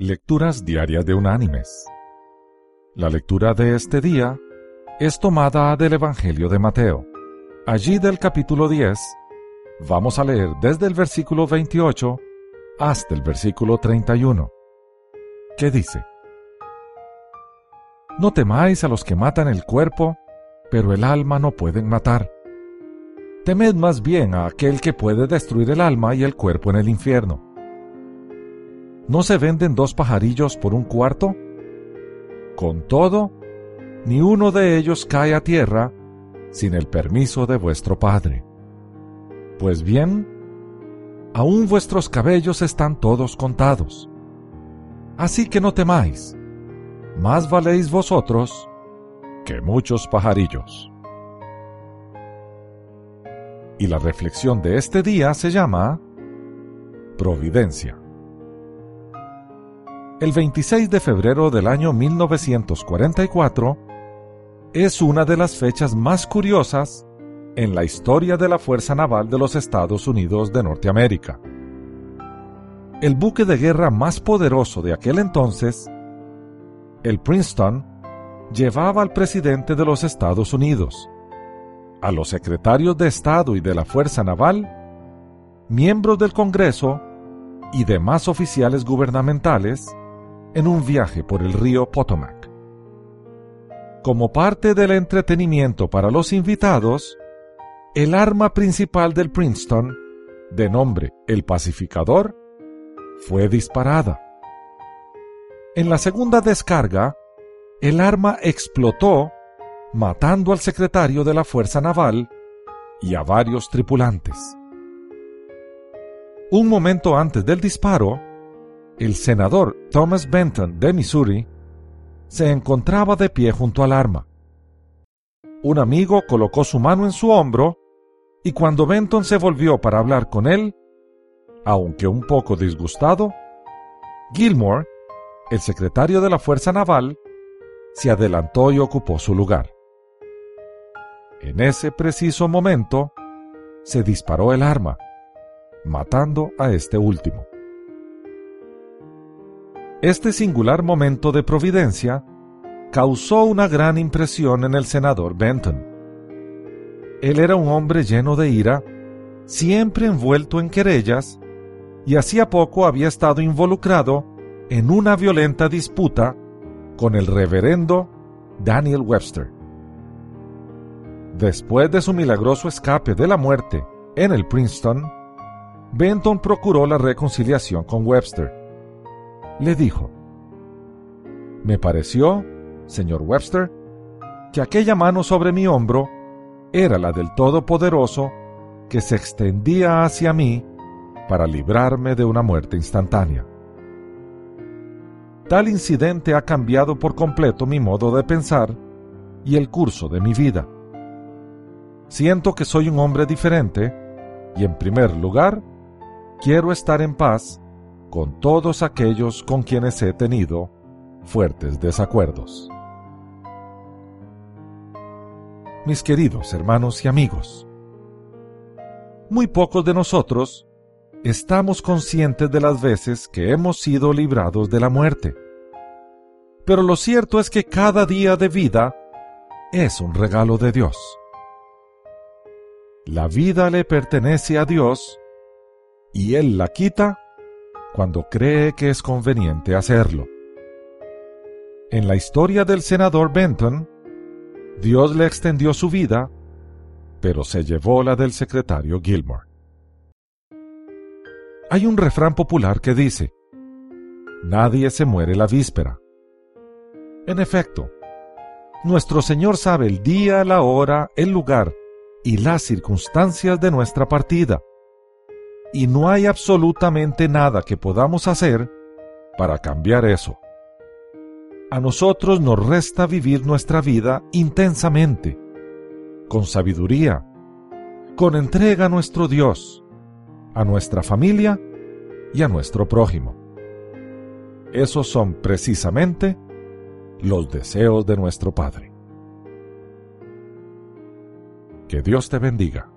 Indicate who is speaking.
Speaker 1: Lecturas Diarias de Unánimes. La lectura de este día es tomada del Evangelio de Mateo. Allí del capítulo 10 vamos a leer desde el versículo 28 hasta el versículo 31, que dice, No temáis a los que matan el cuerpo, pero el alma no pueden matar. Temed más bien a aquel que puede destruir el alma y el cuerpo en el infierno. ¿No se venden dos pajarillos por un cuarto? Con todo, ni uno de ellos cae a tierra sin el permiso de vuestro Padre. Pues bien, aún vuestros cabellos están todos contados. Así que no temáis, más valéis vosotros que muchos pajarillos. Y la reflexión de este día se llama Providencia. El 26 de febrero del año 1944 es una de las fechas más curiosas en la historia de la Fuerza Naval de los Estados Unidos de Norteamérica. El buque de guerra más poderoso de aquel entonces, el Princeton, llevaba al presidente de los Estados Unidos, a los secretarios de Estado y de la Fuerza Naval, miembros del Congreso y demás oficiales gubernamentales en un viaje por el río Potomac. Como parte del entretenimiento para los invitados, el arma principal del Princeton, de nombre el pacificador, fue disparada. En la segunda descarga, el arma explotó, matando al secretario de la Fuerza Naval y a varios tripulantes. Un momento antes del disparo, el senador Thomas Benton de Missouri se encontraba de pie junto al arma. Un amigo colocó su mano en su hombro y cuando Benton se volvió para hablar con él, aunque un poco disgustado, Gilmore, el secretario de la Fuerza Naval, se adelantó y ocupó su lugar. En ese preciso momento, se disparó el arma, matando a este último. Este singular momento de providencia causó una gran impresión en el senador Benton. Él era un hombre lleno de ira, siempre envuelto en querellas, y hacía poco había estado involucrado en una violenta disputa con el reverendo Daniel Webster. Después de su milagroso escape de la muerte en el Princeton, Benton procuró la reconciliación con Webster le dijo, Me pareció, señor Webster, que aquella mano sobre mi hombro era la del Todopoderoso que se extendía hacia mí para librarme de una muerte instantánea. Tal incidente ha cambiado por completo mi modo de pensar y el curso de mi vida. Siento que soy un hombre diferente y en primer lugar, quiero estar en paz con todos aquellos con quienes he tenido fuertes desacuerdos. Mis queridos hermanos y amigos, muy pocos de nosotros estamos conscientes de las veces que hemos sido librados de la muerte. Pero lo cierto es que cada día de vida es un regalo de Dios. La vida le pertenece a Dios y Él la quita cuando cree que es conveniente hacerlo. En la historia del senador Benton, Dios le extendió su vida, pero se llevó la del secretario Gilmore. Hay un refrán popular que dice, Nadie se muere la víspera. En efecto, nuestro Señor sabe el día, la hora, el lugar y las circunstancias de nuestra partida y no hay absolutamente nada que podamos hacer para cambiar eso. A nosotros nos resta vivir nuestra vida intensamente, con sabiduría, con entrega a nuestro Dios, a nuestra familia y a nuestro prójimo. Esos son precisamente los deseos de nuestro Padre. Que Dios te bendiga.